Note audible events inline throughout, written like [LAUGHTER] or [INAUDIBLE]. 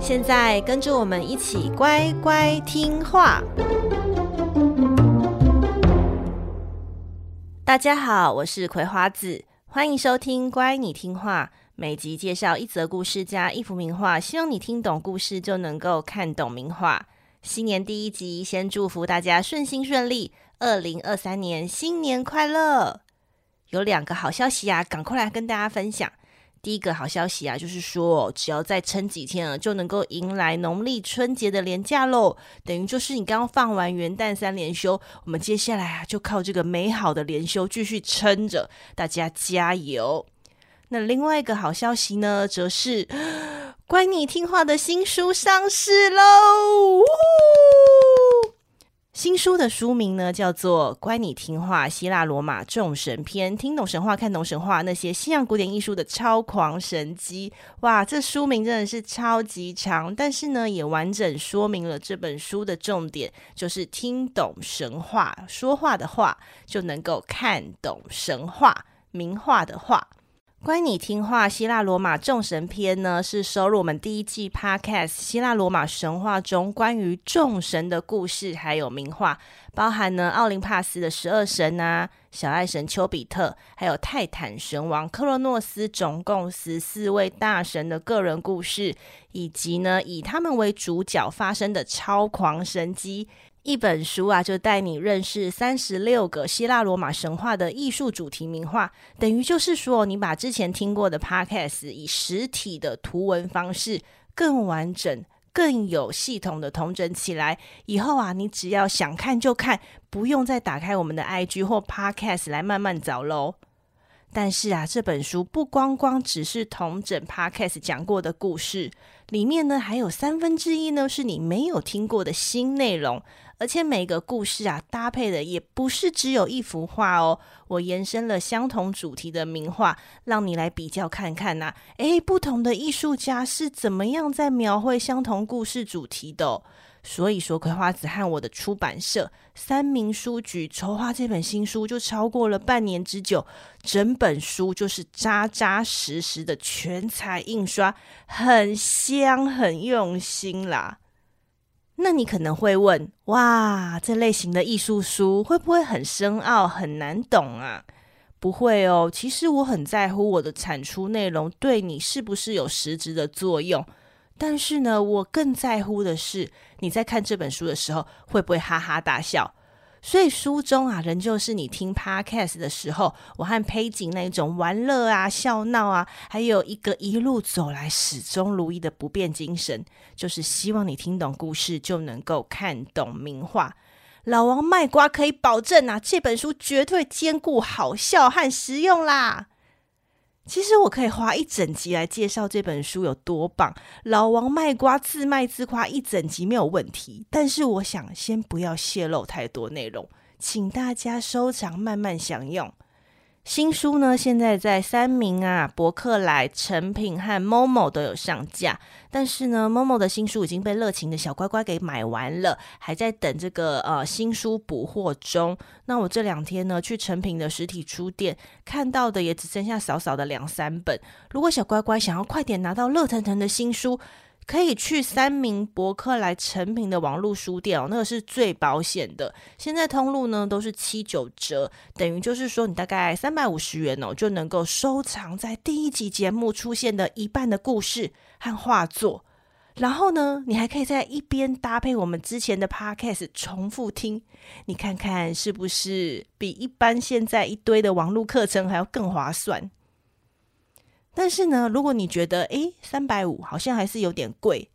现在跟着我们一起乖乖听话。大家好，我是葵花子，欢迎收听《乖，你听话》。每集介绍一则故事加一幅名画，希望你听懂故事就能够看懂名画。新年第一集，先祝福大家顺心顺利，二零二三年新年快乐！有两个好消息啊，赶快来跟大家分享。第一个好消息啊，就是说，只要再撑几天啊，就能够迎来农历春节的连假喽。等于就是你刚刚放完元旦三连休，我们接下来啊，就靠这个美好的连休继续撑着，大家加油。那另外一个好消息呢，则是 [GASPS] 乖你听话的新书上市喽！新书的书名呢，叫做《乖，你听话：希腊罗马众神篇》，听懂神话，看懂神话，那些西洋古典艺术的超狂神机。哇，这书名真的是超级长，但是呢，也完整说明了这本书的重点，就是听懂神话，说话的话就能够看懂神话，名画的画。乖，你听话，希腊罗马众神篇呢，是收录我们第一季 Podcast 希腊罗马神话中关于众神的故事，还有名画，包含呢奥林帕斯的十二神啊，小爱神丘比特，还有泰坦神王克洛诺斯，总共十四位大神的个人故事，以及呢以他们为主角发生的超狂神机。一本书啊，就带你认识三十六个希腊罗马神话的艺术主题名画，等于就是说，你把之前听过的 Podcast 以实体的图文方式，更完整、更有系统的统整起来。以后啊，你只要想看就看，不用再打开我们的 IG 或 Podcast 来慢慢找喽。但是啊，这本书不光光只是同整 Podcast 讲过的故事，里面呢还有三分之一呢是你没有听过的新内容。而且每个故事啊，搭配的也不是只有一幅画哦。我延伸了相同主题的名画，让你来比较看看呐、啊。诶，不同的艺术家是怎么样在描绘相同故事主题的、所以说，葵花子和我的出版社三民书局筹划这本新书就超过了半年之久。整本书就是扎扎实实的全彩印刷，很香，很用心啦。那你可能会问：哇，这类型的艺术书会不会很深奥、很难懂啊？不会哦，其实我很在乎我的产出内容对你是不是有实质的作用。但是呢，我更在乎的是你在看这本书的时候会不会哈哈大笑。所以书中啊，仍旧是你听 Podcast 的时候，我和佩锦那种玩乐啊、笑闹啊，还有一个一路走来始终如一的不变精神，就是希望你听懂故事就能够看懂名画。老王卖瓜可以保证啊，这本书绝对兼顾好笑和实用啦。其实我可以花一整集来介绍这本书有多棒，老王卖瓜自卖自夸一整集没有问题。但是我想先不要泄露太多内容，请大家收藏慢慢享用。新书呢，现在在三明啊、博客来、诚品和 Momo 都有上架。但是呢，Momo 的新书已经被热情的小乖乖给买完了，还在等这个呃新书补货中。那我这两天呢，去诚品的实体书店看到的也只剩下少少的两三本。如果小乖乖想要快点拿到热腾腾的新书，可以去三明博客来成品的网络书店哦，那个是最保险的。现在通路呢都是七九折，等于就是说你大概三百五十元哦，就能够收藏在第一集节目出现的一半的故事和画作。然后呢，你还可以在一边搭配我们之前的 podcast 重复听，你看看是不是比一般现在一堆的网络课程还要更划算？但是呢，如果你觉得诶三百五好像还是有点贵，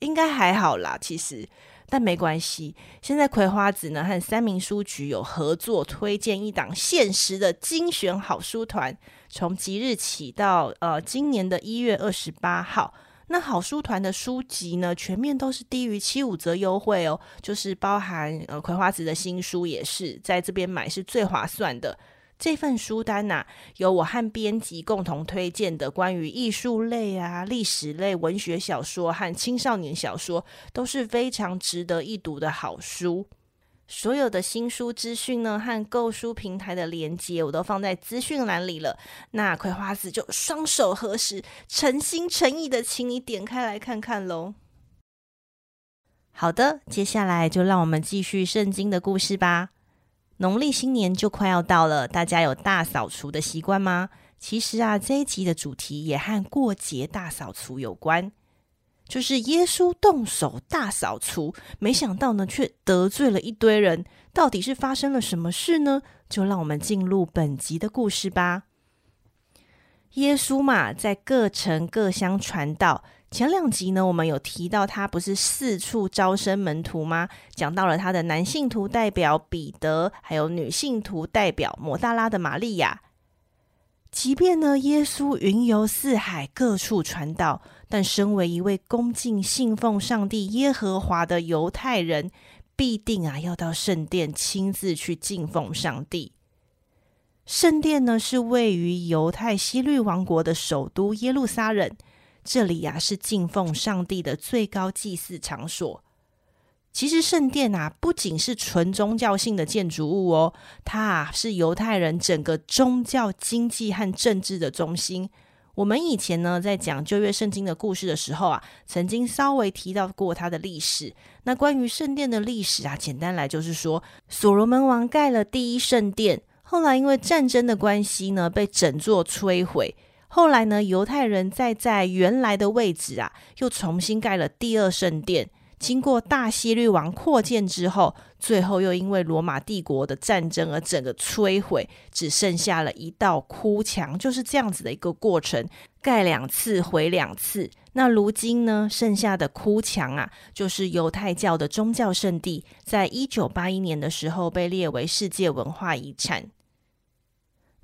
应该还好啦，其实，但没关系。现在葵花籽呢和三民书局有合作，推荐一档限时的精选好书团，从即日起到呃今年的一月二十八号。那好书团的书籍呢，全面都是低于七五折优惠哦，就是包含呃葵花籽的新书也是在这边买是最划算的。这份书单呐、啊，有我和编辑共同推荐的关于艺术类啊、历史类、文学小说和青少年小说，都是非常值得一读的好书。所有的新书资讯呢，和购书平台的连接，我都放在资讯栏里了。那葵花子就双手合十，诚心诚意的请你点开来看看喽。好的，接下来就让我们继续圣经的故事吧。农历新年就快要到了，大家有大扫除的习惯吗？其实啊，这一集的主题也和过节大扫除有关。就是耶稣动手大扫除，没想到呢，却得罪了一堆人。到底是发生了什么事呢？就让我们进入本集的故事吧。耶稣嘛，在各城各乡传道。前两集呢，我们有提到他不是四处招生门徒吗？讲到了他的男性徒代表彼得，还有女性徒代表抹大拉的玛利亚。即便呢，耶稣云游四海，各处传道。但身为一位恭敬信奉上帝耶和华的犹太人，必定啊要到圣殿亲自去敬奉上帝。圣殿呢是位于犹太希律王国的首都耶路撒冷，这里呀、是敬奉上帝的最高祭祀场所。其实圣殿啊不仅是纯宗教性的建筑物哦，它啊是犹太人整个宗教、经济和政治的中心。我们以前呢，在讲旧约圣经的故事的时候啊，曾经稍微提到过它的历史。那关于圣殿的历史啊，简单来就是说，所罗门王盖了第一圣殿，后来因为战争的关系呢，被整座摧毁。后来呢，犹太人再在原来的位置啊，又重新盖了第二圣殿。经过大希律王扩建之后，最后又因为罗马帝国的战争而整个摧毁，只剩下了一道哭墙，就是这样子的一个过程，盖两次毁两次。那如今呢，剩下的哭墙啊，就是犹太教的宗教圣地，在一九八一年的时候被列为世界文化遗产。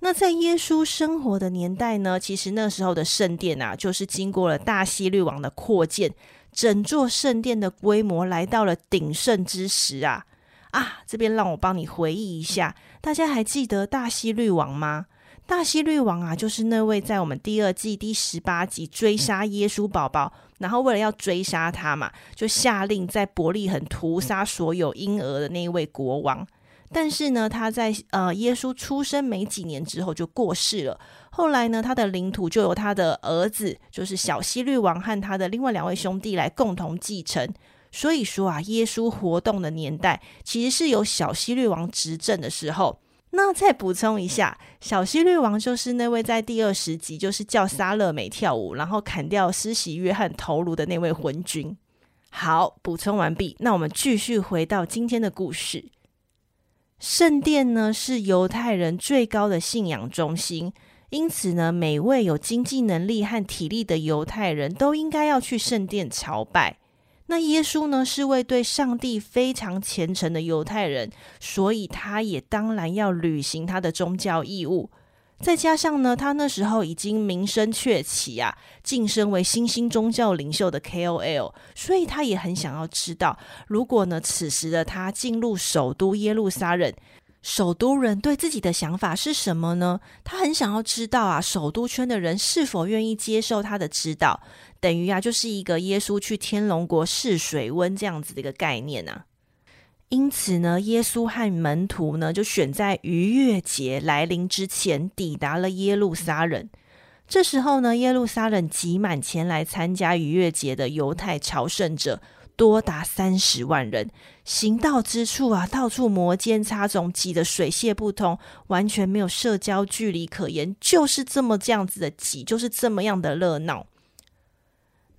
那在耶稣生活的年代呢，其实那时候的圣殿啊，就是经过了大希律王的扩建。整座圣殿的规模来到了鼎盛之时啊啊！这边让我帮你回忆一下，大家还记得大希律王吗？大希律王啊，就是那位在我们第二季第十八集追杀耶稣宝宝，然后为了要追杀他嘛，就下令在伯利恒屠杀所有婴儿的那一位国王。但是呢，他在呃耶稣出生没几年之后就过世了。后来呢，他的领土就由他的儿子，就是小希律王和他的另外两位兄弟来共同继承。所以说啊，耶稣活动的年代其实是由小希律王执政的时候。那再补充一下，小希律王就是那位在第二十集就是叫撒勒美跳舞，然后砍掉施洗约翰头颅的那位昏君。好，补充完毕，那我们继续回到今天的故事。圣殿呢，是犹太人最高的信仰中心，因此呢，每位有经济能力和体力的犹太人都应该要去圣殿朝拜。那耶稣呢，是位对上帝非常虔诚的犹太人，所以他也当然要履行他的宗教义务。再加上呢，他那时候已经名声鹊起啊，晋升为新兴宗教领袖的 KOL，所以他也很想要知道，如果呢，此时的他进入首都耶路撒冷，首都人对自己的想法是什么呢？他很想要知道啊，首都圈的人是否愿意接受他的指导，等于啊，就是一个耶稣去天龙国试水温这样子的一个概念啊。因此呢，耶稣和门徒呢就选在逾越节来临之前抵达了耶路撒冷。这时候呢，耶路撒冷挤满前来参加逾越节的犹太朝圣者，多达三十万人。行道之处啊，到处摩肩擦踵，挤得水泄不通，完全没有社交距离可言，就是这么这样子的挤，就是这么样的热闹。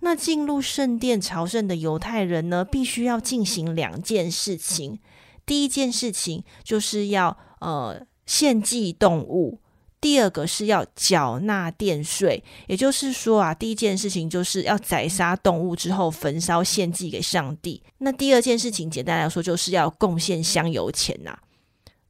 那进入圣殿朝圣的犹太人呢，必须要进行两件事情。第一件事情就是要呃献祭动物，第二个是要缴纳殿税。也就是说啊，第一件事情就是要宰杀动物之后焚烧献祭给上帝。那第二件事情，简单来说就是要贡献香油钱呐、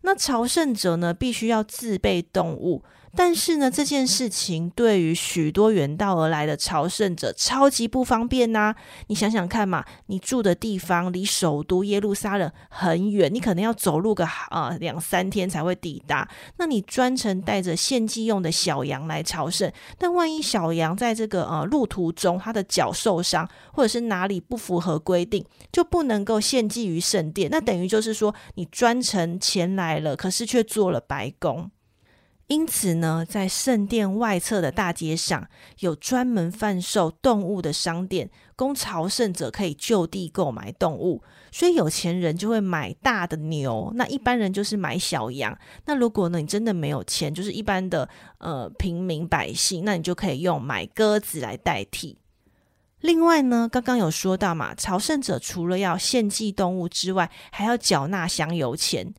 那朝圣者呢，必须要自备动物。但是呢，这件事情对于许多远道而来的朝圣者超级不方便呐、你想想看嘛，你住的地方离首都耶路撒冷很远，你可能要走路个啊、两三天才会抵达。那你专程带着献祭用的小羊来朝圣，但万一小羊在这个呃路途中它的脚受伤，或者是哪里不符合规定，就不能够献祭于圣殿。那等于就是说，你专程前来了，可是却做了白工。因此呢，在圣殿外侧的大街上，有专门贩售动物的商店，供朝圣者可以就地购买动物。所以有钱人就会买大的牛，那一般人就是买小羊。那如果呢，你真的没有钱，就是一般的呃平民百姓，那你就可以用买鸽子来代替。另外呢，刚刚有说到嘛，朝圣者除了要献祭动物之外，还要缴纳香油钱。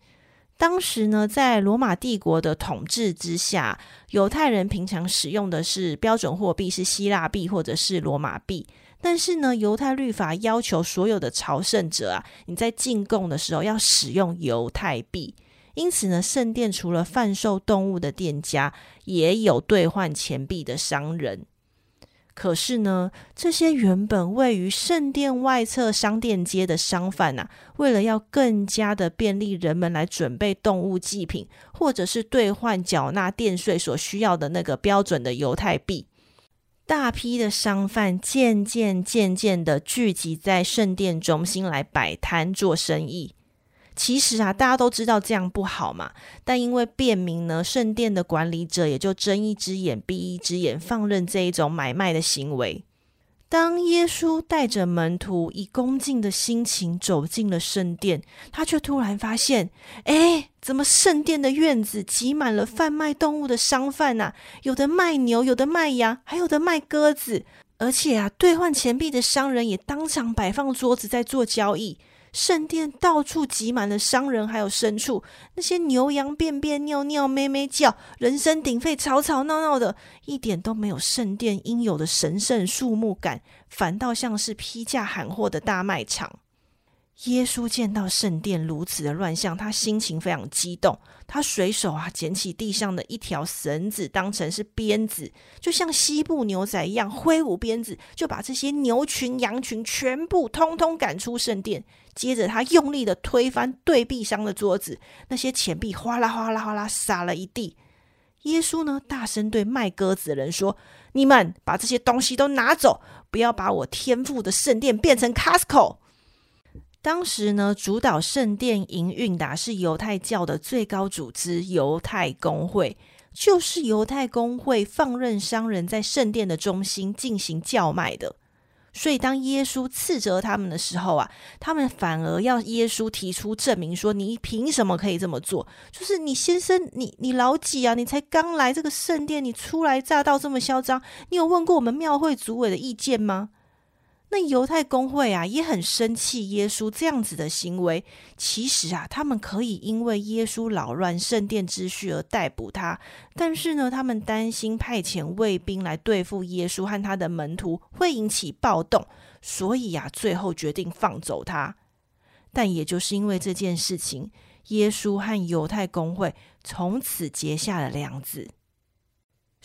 当时呢，在罗马帝国的统治之下，犹太人平常使用的是标准货币，是希腊币或者是罗马币。但是呢，犹太律法要求所有的朝圣者啊，你在进贡的时候要使用犹太币。因此呢，圣殿除了贩售动物的店家，也有兑换钱币的商人。可是呢，这些原本位于圣殿外侧商店街的商贩呐、啊，为了要更加的便利人们来准备动物祭品，或者是兑换缴纳殿税所需要的那个标准的犹太币，大批的商贩渐渐渐渐的聚集在圣殿中心来摆摊做生意。其实啊，大家都知道这样不好嘛，但因为便民呢，圣殿的管理者也就睁一只眼闭一只眼，放任这一种买卖的行为。当耶稣带着门徒以恭敬的心情走进了圣殿，他却突然发现，哎，怎么圣殿的院子挤满了贩卖动物的商贩呐？有的卖牛，有的卖羊，还有的卖鸽子，而且啊，兑换钱币的商人也当场摆放桌子在做交易。圣殿到处挤满了商人，还有牲畜。那些牛羊便便、尿尿、咩咩叫，人声鼎沸，吵吵闹闹的，一点都没有圣殿应有的神圣肃穆感，反倒像是批价喊货的大卖场。耶稣见到圣殿如此的乱象，他心情非常激动。他随手啊捡起地上的一条绳子，当成是鞭子，就像西部牛仔一样挥舞鞭子，就把这些牛群、羊群全部通通赶出圣殿。接着他用力的推翻对币商的桌子，那些钱币哗啦哗啦哗啦撒了一地。耶稣呢，大声对卖鸽子的人说：“你们把这些东西都拿走，不要把我天父的圣殿变成 Costco。”当时呢，主导圣殿营运的是犹太教的最高组织——犹太公会，就是犹太公会放任商人在圣殿的中心进行叫卖的。所以，当耶稣斥责他们的时候啊，他们反而要耶稣提出证明，说：“你凭什么可以这么做？就是你先生，你你老几啊？你才刚来这个圣殿，你初来乍到这么嚣张，你有问过我们庙会主委的意见吗？”那犹太公会啊也很生气，耶稣这样子的行为。其实啊，他们可以因为耶稣扰乱圣殿秩序而逮捕他，但是呢，他们担心派遣卫兵来对付耶稣和他的门徒会引起暴动，所以啊，最后决定放走他。但也就是因为这件事情，耶稣和犹太公会从此结下了梁子。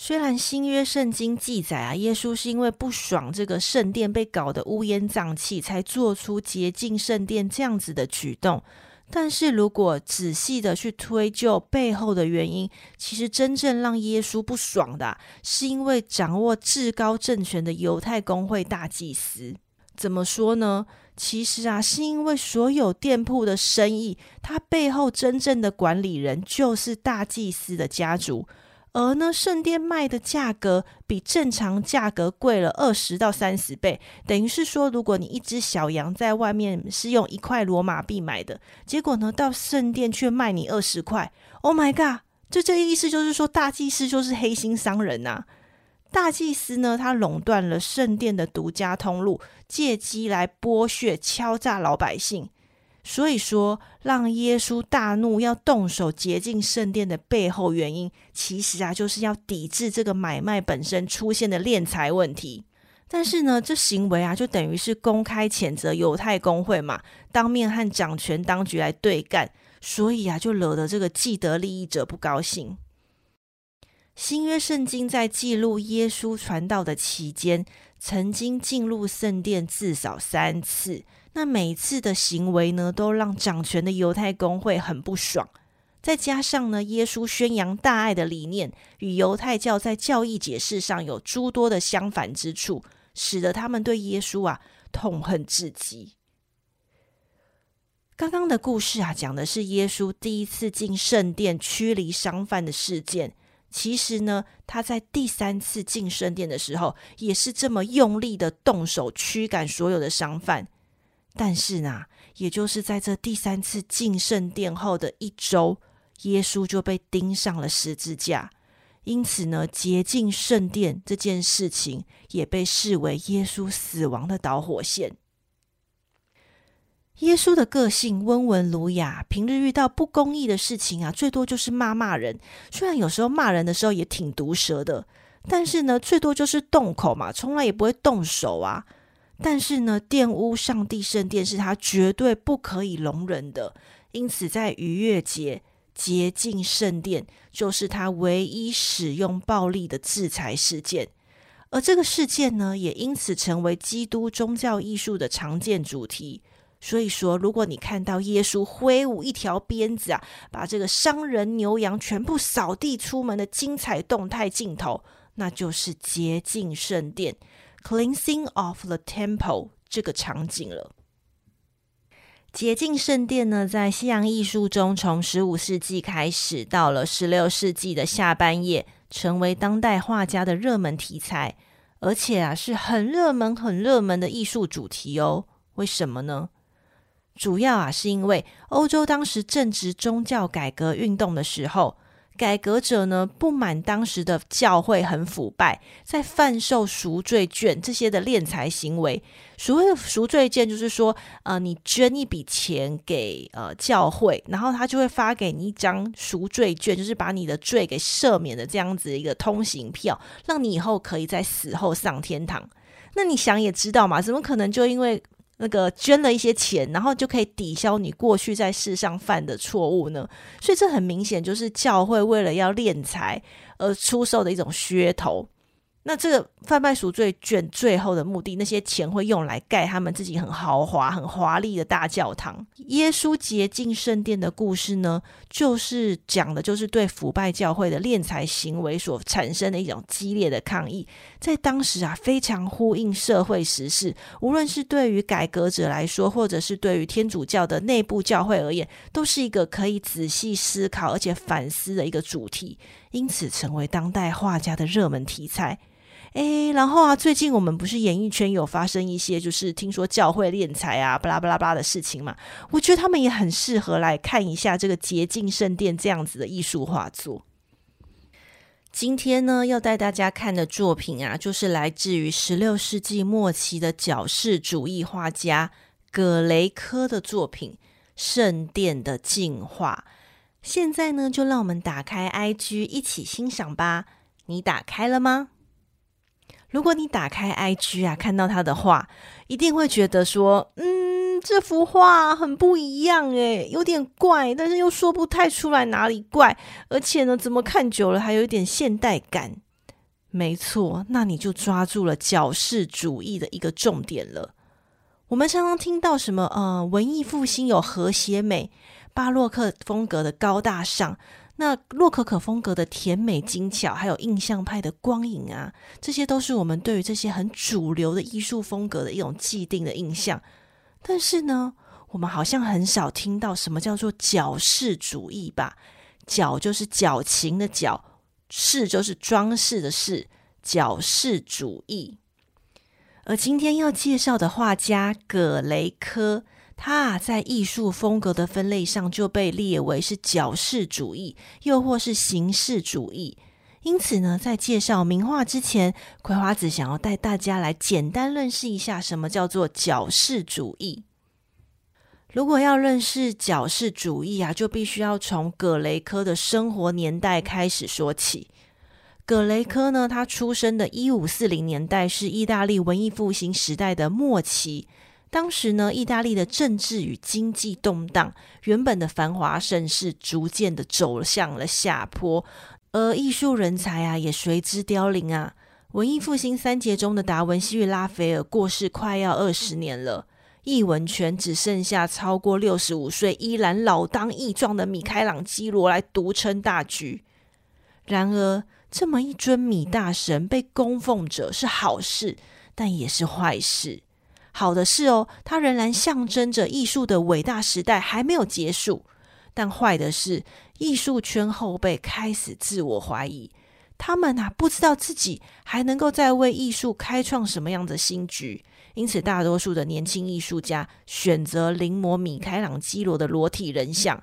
虽然新约圣经记载啊，耶稣是因为不爽这个圣殿被搞得乌烟瘴气，才做出洁净圣殿这样子的举动。但是如果仔细的去推究背后的原因，其实真正让耶稣不爽的，是因为掌握至高政权的犹太公会大祭司。怎么说呢？其实啊，是因为所有店铺的生意，它背后真正的管理人就是大祭司的家族。而呢，圣殿卖的价格比正常价格贵了二十到三十倍，等于是说，如果你一只小羊在外面是用一块罗马币买的，结果呢，到圣殿却卖你二十块。Oh my god！这这意思就是说，大祭司就是黑心商人呐。大祭司呢，他垄断了圣殿的独家通路，借机来剥削、敲诈老百姓。所以说，让耶稣大怒，要动手洁净圣殿的背后原因，其实啊，就是要抵制这个买卖本身出现的敛财问题。但是呢，这行为啊，就等于是公开谴责犹太公会嘛，当面和掌权当局来对干，所以啊，就惹得这个既得利益者不高兴。新约圣经在记录耶稣传道的期间，曾经进入圣殿至少三次。那每次的行为呢，都让掌权的犹太公会很不爽。再加上呢，耶稣宣扬大爱的理念，与犹太教在教义解释上有诸多的相反之处，使得他们对耶稣啊痛恨至极。刚刚的故事啊，讲的是耶稣第一次进圣殿驱离商贩的事件。其实呢，他在第三次进圣殿的时候，也是这么用力的动手驱赶所有的商贩。但是呢，也就是在这第三次进圣殿后的一周，耶稣就被钉上了十字架。因此呢，洁净圣殿这件事情也被视为耶稣死亡的导火线。耶稣的个性温文儒雅，平日遇到不公义的事情啊，最多就是骂骂人。虽然有时候骂人的时候也挺毒舌的，但是呢，最多就是动口嘛，从来也不会动手啊。但是呢，玷污上帝圣殿是他绝对不可以容忍的。因此，在逾越节洁净圣殿，就是他唯一使用暴力的制裁事件。而这个事件呢，也因此成为基督宗教艺术的常见主题。所以说，如果你看到耶稣挥舞一条鞭子啊，把这个商人牛羊全部扫地出门的精彩动态镜头，那就是洁净圣殿 （cleansing of the temple） 这个场景了。洁净圣殿呢，在西洋艺术中，从十五世纪开始，到了十六世纪的下半叶，成为当代画家的热门题材，而且啊，是很热门、很热门的艺术主题哦。为什么呢？主要啊，是因为欧洲当时正值宗教改革运动的时候，改革者呢，不满当时的教会很腐败，在贩售赎罪券这些的敛财行为。所谓的赎罪券，就是说，呃，你捐一笔钱给呃教会，然后他就会发给你一张赎罪券，就是把你的罪给赦免的这样子一个通行票，让你以后可以在死后上天堂。那你想也知道嘛，怎么可能就因为那个捐了一些钱，然后就可以抵消你过去在世上犯的错误呢？所以这很明显就是教会为了要敛财而出售的一种噱头。那这个贩卖赎罪券最后的目的，那些钱会用来盖他们自己很豪华、很华丽的大教堂。耶稣洁净圣殿的故事呢，就是讲的就是对腐败教会的敛财行为所产生的一种激烈的抗议。在当时啊，非常呼应社会时事，无论是对于改革者来说，或者是对于天主教的内部教会而言，都是一个可以仔细思考而且反思的一个主题，因此成为当代画家的热门题材。诶，然后啊，最近我们不是演艺圈有发生一些，就是听说教会敛财啊，巴拉巴拉巴拉的事情嘛。我觉得他们也很适合来看一下这个洁净圣殿这样子的艺术画作。今天呢，要带大家看的作品啊，就是来自于十六世纪末期的矫饰主义画家葛雷科的作品《圣殿的净化》。现在呢，就让我们打开 IG 一起欣赏吧。你打开了吗？如果你打开 IG 啊，看到他的画，一定会觉得说，嗯，这幅画很不一样诶，有点怪，但是又说不太出来哪里怪，而且呢，怎么看久了还有一点现代感。没错，那你就抓住了矫饰主义的一个重点了。我们常常听到什么，呃，文艺复兴有和谐美，巴洛克风格的高大上。那洛可可风格的甜美精巧，还有印象派的光影啊，这些都是我们对于这些很主流的艺术风格的一种既定的印象。但是呢，我们好像很少听到什么叫做矫饰主义吧？矫就是矫情的矫，饰就是装饰的饰，矫饰主义。而今天要介绍的画家葛雷科。他在艺术风格的分类上就被列为是矫饰主义，又或是形式主义。因此呢，在介绍名画之前，葵花子想要带大家来简单认识一下什么叫做矫饰主义。如果要认识矫饰主义啊，就必须要从葛雷科的生活年代开始说起。葛雷科呢，他出生的一五四零年代是意大利文艺复兴时代的末期。当时呢，意大利的政治与经济动荡，原本的繁华盛世逐渐的走向了下坡。而艺术人才啊也随之凋零啊。文艺复兴三杰中的达文西与拉斐尔过世快要二十年了，艺文圈只剩下超过六十五岁依然老当益壮的米开朗基罗来独撑大局。然而，这么一尊米大神被供奉着是好事，但也是坏事。好的是哦，它仍然象征着艺术的伟大时代还没有结束；但坏的是，艺术圈后辈开始自我怀疑，他们啊不知道自己还能够再为艺术开创什么样的新局。因此，大多数的年轻艺术家选择临摹米开朗基罗的裸体人像。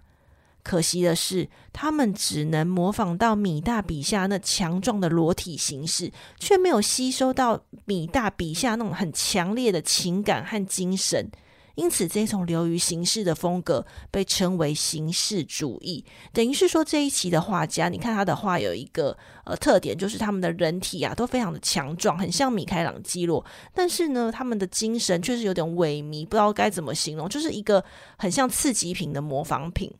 可惜的是，他们只能模仿到米大笔下那强壮的裸体形式，却没有吸收到米大笔下那种很强烈的情感和精神。因此，这种流于形式的风格被称为形式主义。等于是说，这一期的画家，你看他的画有一个呃特点，就是他们的人体啊都非常的强壮，很像米开朗基罗。但是呢，他们的精神却是有点萎靡，不知道该怎么形容，就是一个很像次级品的模仿品。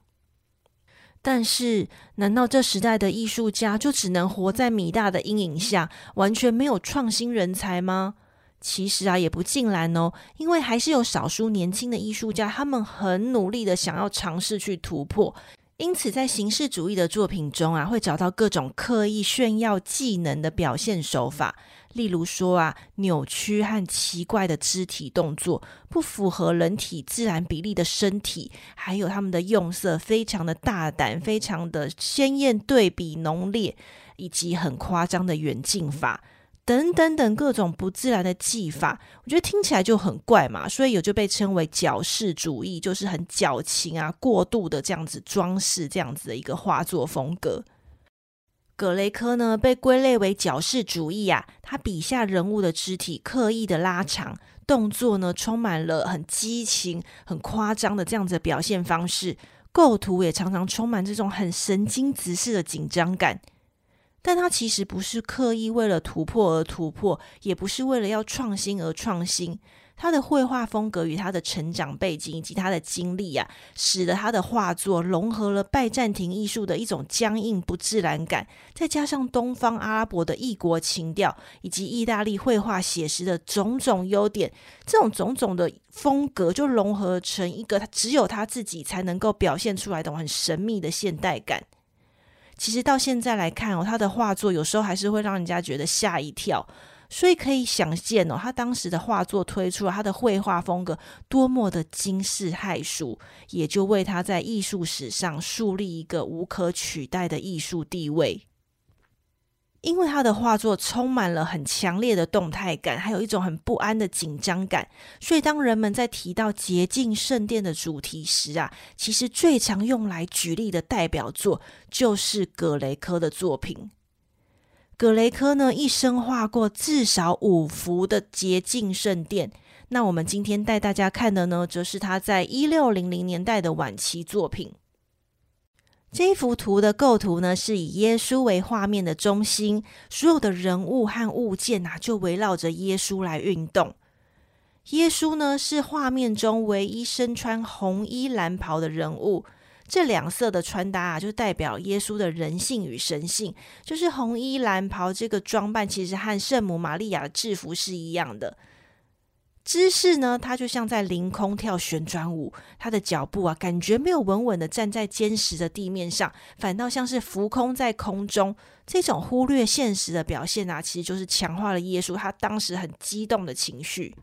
但是，难道这时代的艺术家就只能活在米大的阴影下，完全没有创新人才吗？其实啊，也不尽然哦，因为还是有少数年轻的艺术家，他们很努力的想要尝试去突破。因此，在形式主义的作品中啊，会找到各种刻意炫耀技能的表现手法。例如说啊，扭曲和奇怪的肢体动作，不符合人体自然比例的身体，还有他们的用色非常的大胆，非常的鲜艳对比浓烈，以及很夸张的远近法。等等等各种不自然的技法，我觉得听起来就很怪嘛，所以也就被称为矫饰主义，就是很矫情啊、过度的这样子装饰这样子的一个画作风格。葛雷科呢被归类为矫饰主义啊，他笔下人物的肢体刻意的拉长，动作呢充满了很激情、很夸张的这样子的表现方式，构图也常常充满这种很神经质式的紧张感。但他其实不是刻意为了突破而突破，也不是为了要创新而创新。他的绘画风格与他的成长背景以及他的经历啊，使得他的画作融合了拜占庭艺术的一种僵硬不自然感，再加上东方阿拉伯的异国情调，以及意大利绘画写实的种种优点，这种种种的风格就融合成一个他只有他自己才能够表现出来的很神秘的现代感。其实到现在来看哦，他的画作有时候还是会让人家觉得吓一跳，所以可以想见哦，他当时的画作推出了他的绘画风格多么的惊世骇俗，也就为他在艺术史上树立一个无可取代的艺术地位。因为他的画作充满了很强烈的动态感，还有一种很不安的紧张感，所以当人们在提到洁净圣殿的主题时啊，其实最常用来举例的代表作就是葛雷科的作品。葛雷科呢，一生画过至少五幅的洁净圣殿。那我们今天带大家看的呢，则是他在一六零零年代的晚期作品。这幅图的构图呢，是以耶稣为画面的中心，所有的人物和物件呐、啊，就围绕着耶稣来运动。耶稣呢，是画面中唯一身穿红衣蓝袍的人物，这两色的穿搭啊，就代表耶稣的人性与神性。就是红衣蓝袍这个装扮，其实和圣母玛利亚的制服是一样的。姿势呢，他就像在凌空跳旋转舞，他的脚步啊，感觉没有稳稳的站在坚实的地面上，反倒像是浮空在空中。这种忽略现实的表现啊，其实就是强化了耶稣他当时很激动的情绪。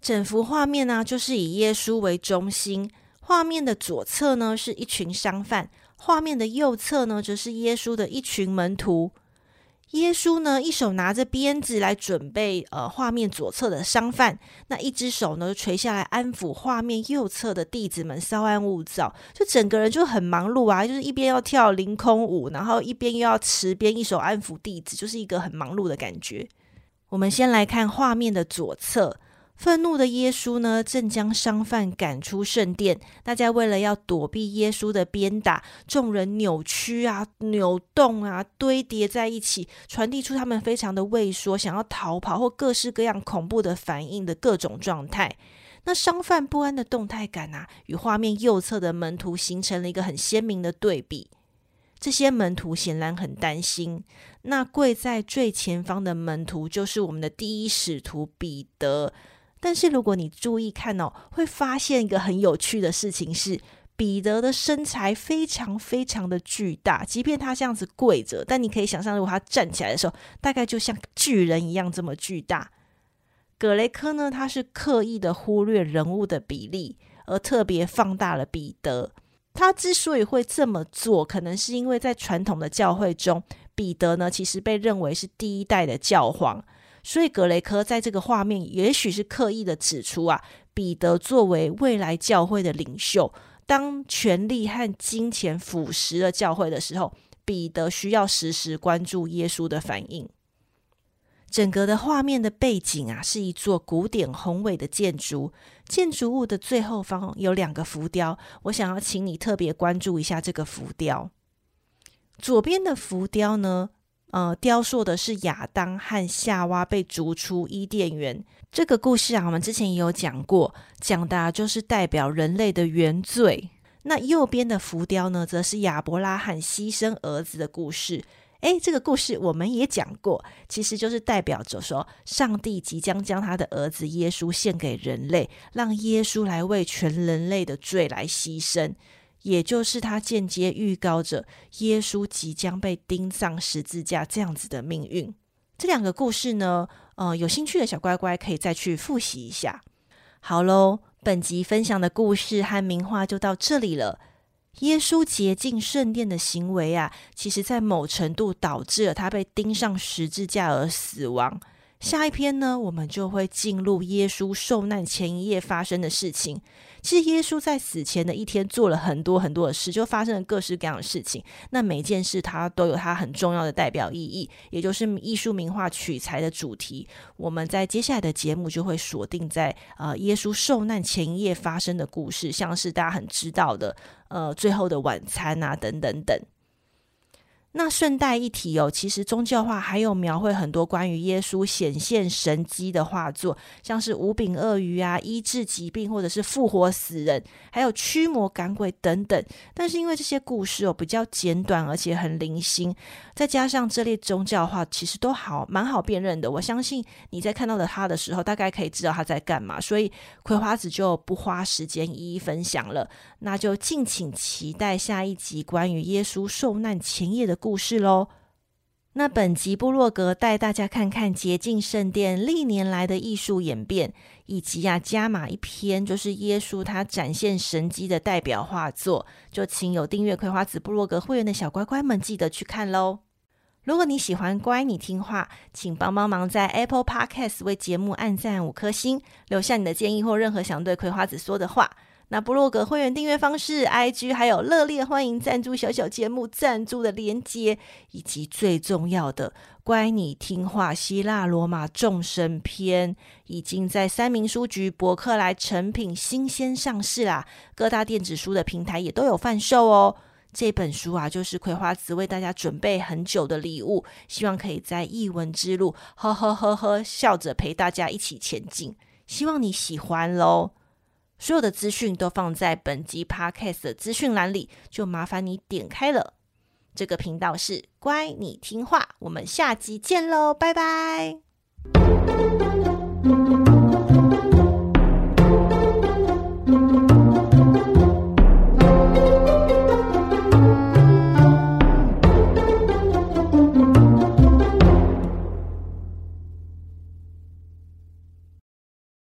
整幅画面呢，就是以耶稣为中心，画面的左侧呢是一群商贩，画面的右侧呢则是耶稣的一群门徒。耶稣呢，一手拿着鞭子来准备，呃，画面左侧的商贩，那一只手呢垂下来安抚画面右侧的弟子们，稍安勿躁。就整个人就很忙碌啊，就是一边要跳凌空舞，然后一边又要持鞭，一手安抚弟子，就是一个很忙碌的感觉。我们先来看画面的左侧。愤怒的耶稣呢，正将商贩赶出圣殿。大家为了要躲避耶稣的鞭打，众人扭曲啊、扭动啊、堆叠在一起，传递出他们非常的畏缩，想要逃跑或各式各样恐怖的反应的各种状态。那商贩不安的动态感啊，与画面右侧的门徒形成了一个很鲜明的对比。这些门徒显然很担心。那跪在最前方的门徒就是我们的第一使徒彼得。但是如果你注意看哦，会发现一个很有趣的事情是，彼得的身材非常非常的巨大，即便他这样子跪着，但你可以想象，如果他站起来的时候，大概就像巨人一样这么巨大。葛雷科呢，他是刻意的忽略人物的比例，而特别放大了彼得。他之所以会这么做，可能是因为在传统的教会中，彼得呢其实被认为是第一代的教皇，所以格雷科在这个画面也许是刻意的指出啊，彼得作为未来教会的领袖，当权力和金钱腐蚀了教会的时候，彼得需要时时关注耶稣的反应。整个的画面的背景啊，是一座古典宏伟的建筑。建筑物的最后方有两个浮雕，我想要请你特别关注一下这个浮雕。左边的浮雕呢，呃，雕塑的是亚当和夏娃被逐出伊甸园。这个故事啊，我们之前也有讲过，讲的就是代表人类的原罪。那右边的浮雕呢，则是亚伯拉罕牺牲儿子的故事。诶，这个故事我们也讲过，其实就是代表着说，上帝即将将他的儿子耶稣献给人类，让耶稣来为全人类的罪来牺牲，也就是他间接预告着耶稣即将被钉上十字架这样子的命运。这两个故事呢，呃，有兴趣的小乖乖可以再去复习一下。好喽，本集分享的故事和名画就到这里了。耶稣洁净圣殿的行为啊，其实在某程度导致了他被钉上十字架而死亡。下一篇呢，我们就会进入耶稣受难前一夜发生的事情。其实耶稣在死前的一天做了很多很多的事，就发生了各式各样的事情。那每件事它都有它很重要的代表意义，也就是艺术名画取材的主题。我们在接下来的节目就会锁定在呃耶稣受难前一夜发生的故事，像是大家很知道的呃最后的晚餐啊等等等。那顺带一提哦，其实宗教画还有描绘很多关于耶稣显现神迹的画作，像是五饼鳄鱼啊、医治疾病或者是复活死人，还有驱魔赶鬼等等。但是因为这些故事哦比较简短，而且很零星，再加上这类宗教画其实都好蛮好辨认的，我相信你在看到的他的时候，大概可以知道他在干嘛。所以葵花子就不花时间一一分享了，那就敬请期待下一集关于耶稣受难前夜的故事。喽。那本集部落格带大家看看洁净圣殿历年来的艺术演变，以及啊加码一篇就是耶稣他展现神迹的代表画作，就请有订阅葵花子部落格会员的小乖乖们记得去看喽。如果你喜欢乖，你听话，请帮帮忙在 Apple Podcast 为节目按赞五颗星，留下你的建议或任何想对葵花子说的话。那部落格会员订阅方式、IG 还有热烈欢迎赞助小小节目赞助的连接，以及最重要的乖你听话希腊罗马众生篇，已经在三民书局博客来成品新鲜上市啦，各大电子书的平台也都有贩售哦。这本书啊，就是葵花子为大家准备很久的礼物，希望可以在艺文之路呵呵呵呵笑着陪大家一起前进，希望你喜欢喽。所有的资讯都放在本集 Podcast 的资讯栏里，就麻烦你点开了。这个频道是乖，你听话，我们下集见喽，拜拜。